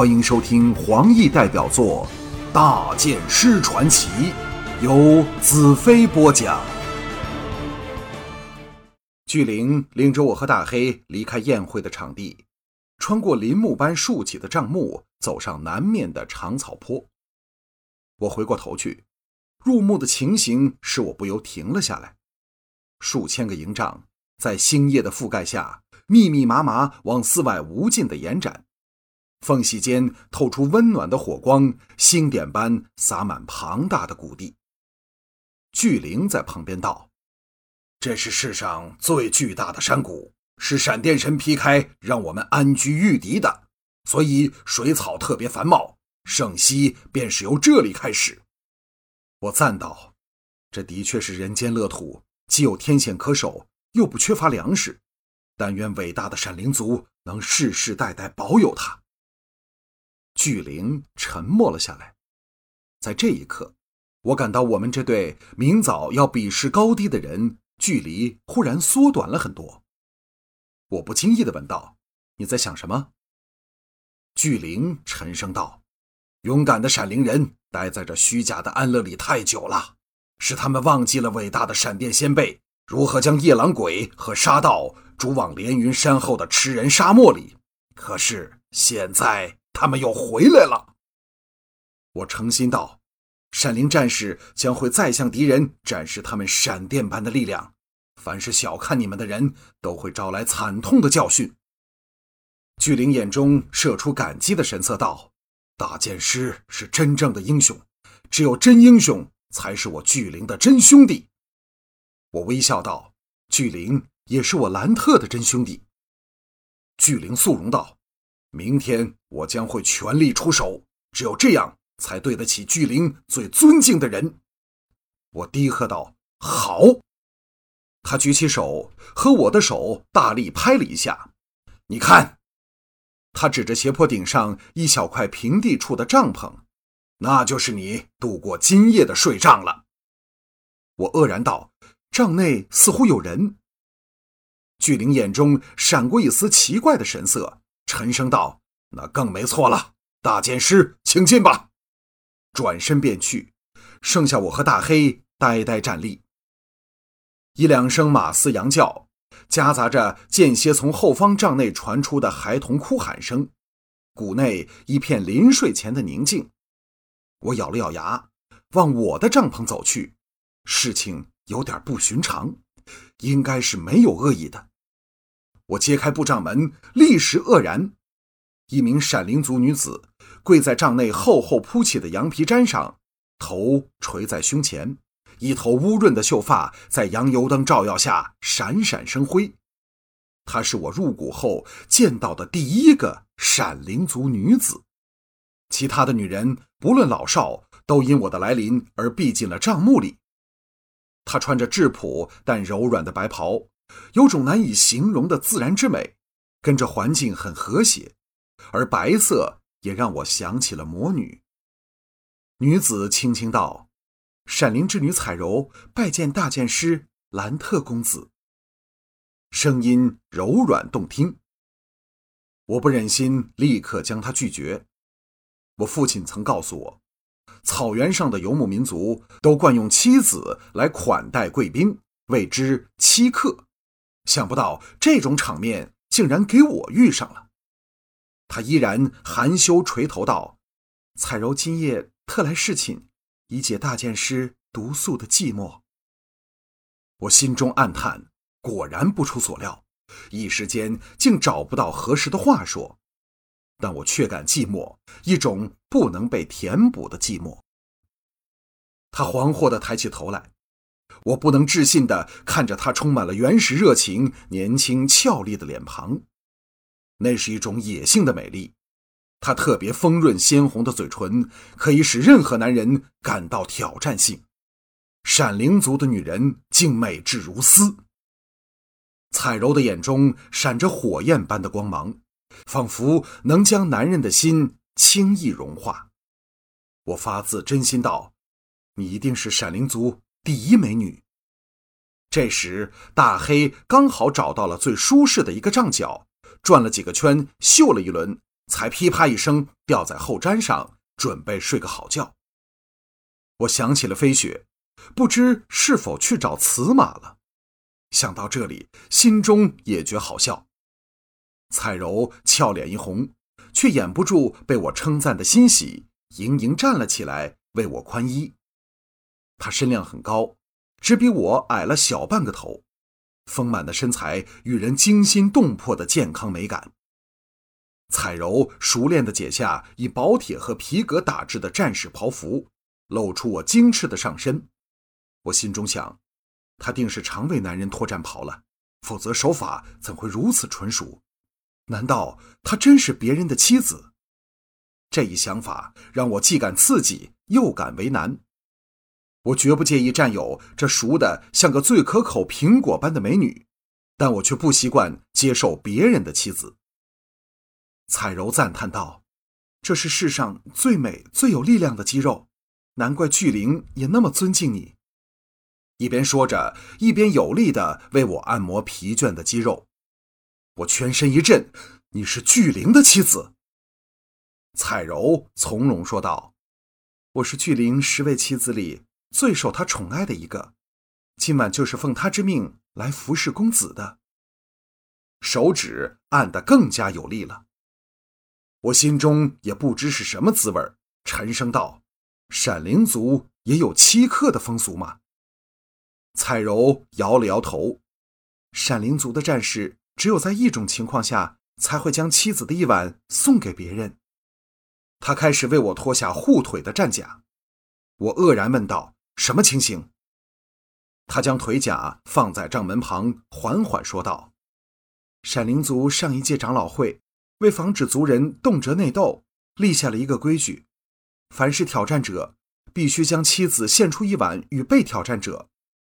欢迎收听黄奕代表作《大剑师传奇》，由子飞播讲。巨灵领着我和大黑离开宴会的场地，穿过林木般竖起的帐幕，走上南面的长草坡。我回过头去，入目的情形使我不由停了下来。数千个营帐在星夜的覆盖下，密密麻麻往寺外无尽的延展。缝隙间透出温暖的火光，星点般洒满庞大的谷地。巨灵在旁边道：“这是世上最巨大的山谷，是闪电神劈开，让我们安居御敌的，所以水草特别繁茂，圣溪便是由这里开始。”我赞道：“这的确是人间乐土，既有天险可守，又不缺乏粮食。但愿伟大的闪灵族能世世代代保有它。”巨灵沉默了下来，在这一刻，我感到我们这对明早要比试高低的人，距离忽然缩短了很多。我不经意的问道：“你在想什么？”巨灵沉声道：“勇敢的闪灵人待在这虚假的安乐里太久了，使他们忘记了伟大的闪电先辈如何将夜郎鬼和沙道逐往连云山后的吃人沙漠里。可是现在……”他们又回来了。我诚心道：“闪灵战士将会再向敌人展示他们闪电般的力量。凡是小看你们的人，都会招来惨痛的教训。”巨灵眼中射出感激的神色，道：“大剑师是真正的英雄，只有真英雄才是我巨灵的真兄弟。”我微笑道：“巨灵也是我兰特的真兄弟。”巨灵肃容道。明天我将会全力出手，只有这样才对得起巨灵最尊敬的人。我低喝道：“好！”他举起手和我的手大力拍了一下。你看，他指着斜坡顶上一小块平地处的帐篷，那就是你度过今夜的睡帐了。我愕然道：“帐内似乎有人。”巨灵眼中闪过一丝奇怪的神色。沉声道：“那更没错了，大剑师，请进吧。”转身便去，剩下我和大黑呆呆站立。一两声马嘶羊叫，夹杂着间歇从后方帐内传出的孩童哭喊声，谷内一片临睡前的宁静。我咬了咬牙，往我的帐篷走去。事情有点不寻常，应该是没有恶意的。我揭开布帐门，立时愕然，一名闪灵族女子跪在帐内厚厚铺起的羊皮毡上，头垂在胸前，一头乌润的秀发在羊油灯照耀下闪闪生辉。她是我入谷后见到的第一个闪灵族女子，其他的女人不论老少，都因我的来临而避进了帐幕里。她穿着质朴但柔软的白袍。有种难以形容的自然之美，跟着环境很和谐，而白色也让我想起了魔女。女子轻轻道：“闪灵之女彩柔拜见大剑师兰特公子。”声音柔软动听。我不忍心立刻将她拒绝。我父亲曾告诉我，草原上的游牧民族都惯用妻子来款待贵宾，谓之妻客。想不到这种场面竟然给我遇上了。他依然含羞垂头道：“彩柔今夜特来侍寝，以解大剑师独宿的寂寞。”我心中暗叹，果然不出所料，一时间竟找不到合适的话说。但我却感寂寞，一种不能被填补的寂寞。他惶惑地抬起头来。我不能置信地看着他充满了原始热情、年轻俏丽的脸庞，那是一种野性的美丽。她特别丰润鲜红的嘴唇，可以使任何男人感到挑战性。闪灵族的女人竟美至如斯。彩柔的眼中闪着火焰般的光芒，仿佛能将男人的心轻易融化。我发自真心道：“你一定是闪灵族。”第一美女。这时，大黑刚好找到了最舒适的一个帐角，转了几个圈，嗅了一轮，才噼啪一声掉在后毡上，准备睡个好觉。我想起了飞雪，不知是否去找瓷马了。想到这里，心中也觉好笑。彩柔俏脸一红，却掩不住被我称赞的欣喜，盈盈站了起来为我宽衣。她身量很高，只比我矮了小半个头，丰满的身材与人惊心动魄的健康美感。彩柔熟练地解下以薄铁和皮革打制的战士袍服，露出我精致的上身。我心中想，她定是常为男人脱战袍了，否则手法怎会如此纯熟？难道她真是别人的妻子？这一想法让我既感刺激又感为难。我绝不介意占有这熟的像个最可口苹果般的美女，但我却不习惯接受别人的妻子。彩柔赞叹道：“这是世上最美、最有力量的肌肉，难怪巨灵也那么尊敬你。”一边说着，一边有力地为我按摩疲倦的肌肉。我全身一震：“你是巨灵的妻子？”彩柔从容说道：“我是巨灵十位妻子里最受他宠爱的一个，今晚就是奉他之命来服侍公子的。”手指按得更加有力了。我心中也不知是什么滋味，沉声道：“闪灵族也有欺客的风俗吗？”彩柔摇了摇头：“闪灵族的战士只有在一种情况下才会将妻子的一晚送给别人。”他开始为我脱下护腿的战甲，我愕然问道：“什么情形？”他将腿甲放在帐门旁，缓缓说道：“闪灵族上一届长老会。”为防止族人动辄内斗，立下了一个规矩：凡是挑战者，必须将妻子献出一晚与被挑战者，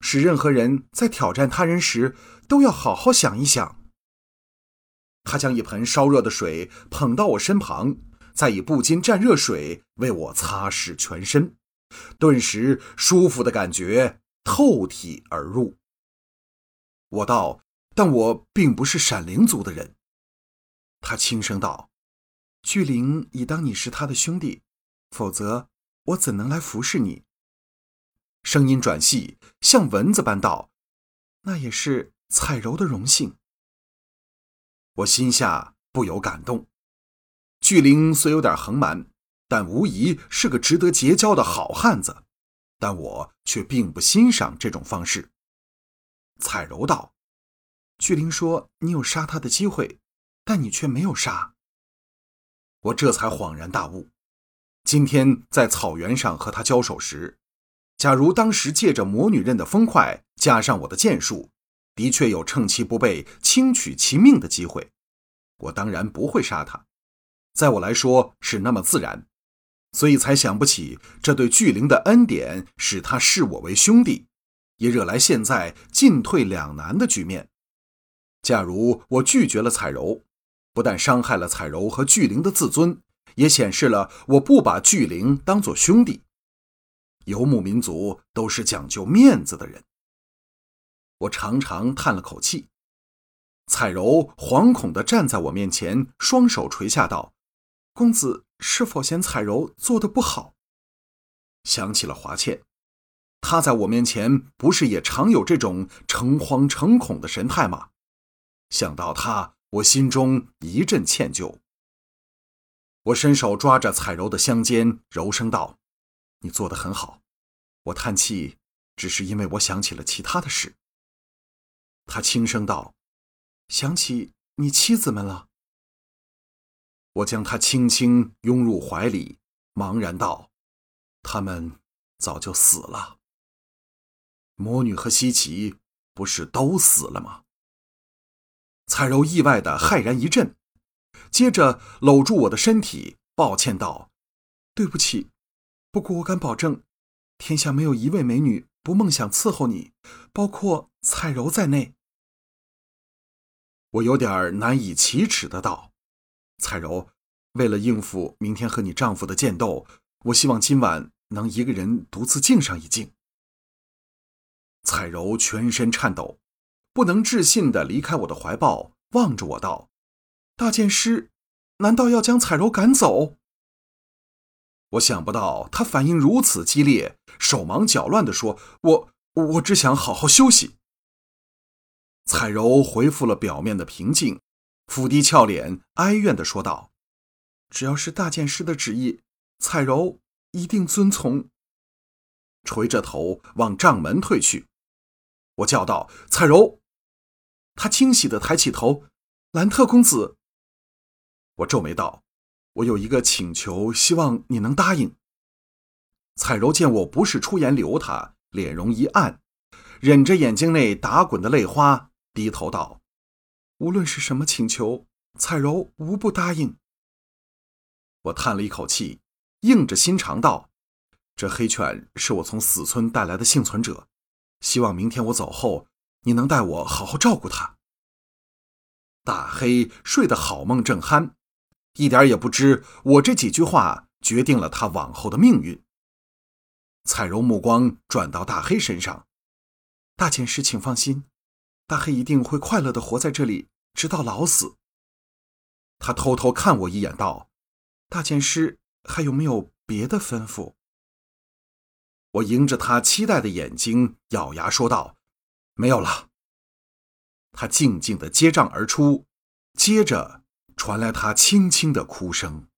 使任何人在挑战他人时都要好好想一想。他将一盆烧热的水捧到我身旁，再以布巾蘸热水为我擦拭全身，顿时舒服的感觉透体而入。我道：“但我并不是闪灵族的人。”他轻声道：“巨灵已当你是他的兄弟，否则我怎能来服侍你？”声音转细，像蚊子般道：“那也是彩柔的荣幸。”我心下不由感动。巨灵虽有点横蛮，但无疑是个值得结交的好汉子。但我却并不欣赏这种方式。彩柔道：“巨灵说你有杀他的机会。”但你却没有杀，我这才恍然大悟。今天在草原上和他交手时，假如当时借着魔女刃的风快，加上我的剑术，的确有趁其不备轻取其命的机会。我当然不会杀他，在我来说是那么自然，所以才想不起这对巨灵的恩典使他视我为兄弟，也惹来现在进退两难的局面。假如我拒绝了彩柔。不但伤害了彩柔和巨灵的自尊，也显示了我不把巨灵当作兄弟。游牧民族都是讲究面子的人。我长长叹了口气。彩柔惶恐地站在我面前，双手垂下道：“公子是否嫌彩柔做的不好？”想起了华倩，她在我面前不是也常有这种诚惶诚恐的神态吗？想到她。我心中一阵歉疚。我伸手抓着彩柔的香肩，柔声道：“你做的很好。”我叹气，只是因为我想起了其他的事。他轻声道：“想起你妻子们了。”我将他轻轻拥入怀里，茫然道：“他们早就死了。魔女和西奇不是都死了吗？”彩柔意外的骇然一震，接着搂住我的身体，抱歉道：“对不起，不过我敢保证，天下没有一位美女不梦想伺候你，包括彩柔在内。”我有点难以启齿的道：“彩柔，为了应付明天和你丈夫的剑斗，我希望今晚能一个人独自静上一静。”彩柔全身颤抖。不能置信地离开我的怀抱，望着我道：“大剑师，难道要将彩柔赶走？我想不到他反应如此激烈，手忙脚乱地说：“我我只想好好休息。”彩柔恢复了表面的平静，俯低俏脸，哀怨地说道：“只要是大剑师的旨意，彩柔一定遵从。”垂着头往帐门退去，我叫道：“彩柔！”他惊喜地抬起头：“兰特公子。”我皱眉道：“我有一个请求，希望你能答应。”彩柔见我不是出言留他，脸容一暗，忍着眼睛内打滚的泪花，低头道：“无论是什么请求，彩柔无不答应。”我叹了一口气，硬着心肠道。这黑犬是我从死村带来的幸存者，希望明天我走后，你能代我好好照顾它。大黑睡得好梦正酣，一点也不知我这几句话决定了他往后的命运。彩柔目光转到大黑身上，大剑师，请放心，大黑一定会快乐的活在这里，直到老死。他偷偷看我一眼，道：“大剑师还有没有别的吩咐？”我迎着他期待的眼睛，咬牙说道：“没有了。”他静静的接帐而出，接着传来他轻轻的哭声。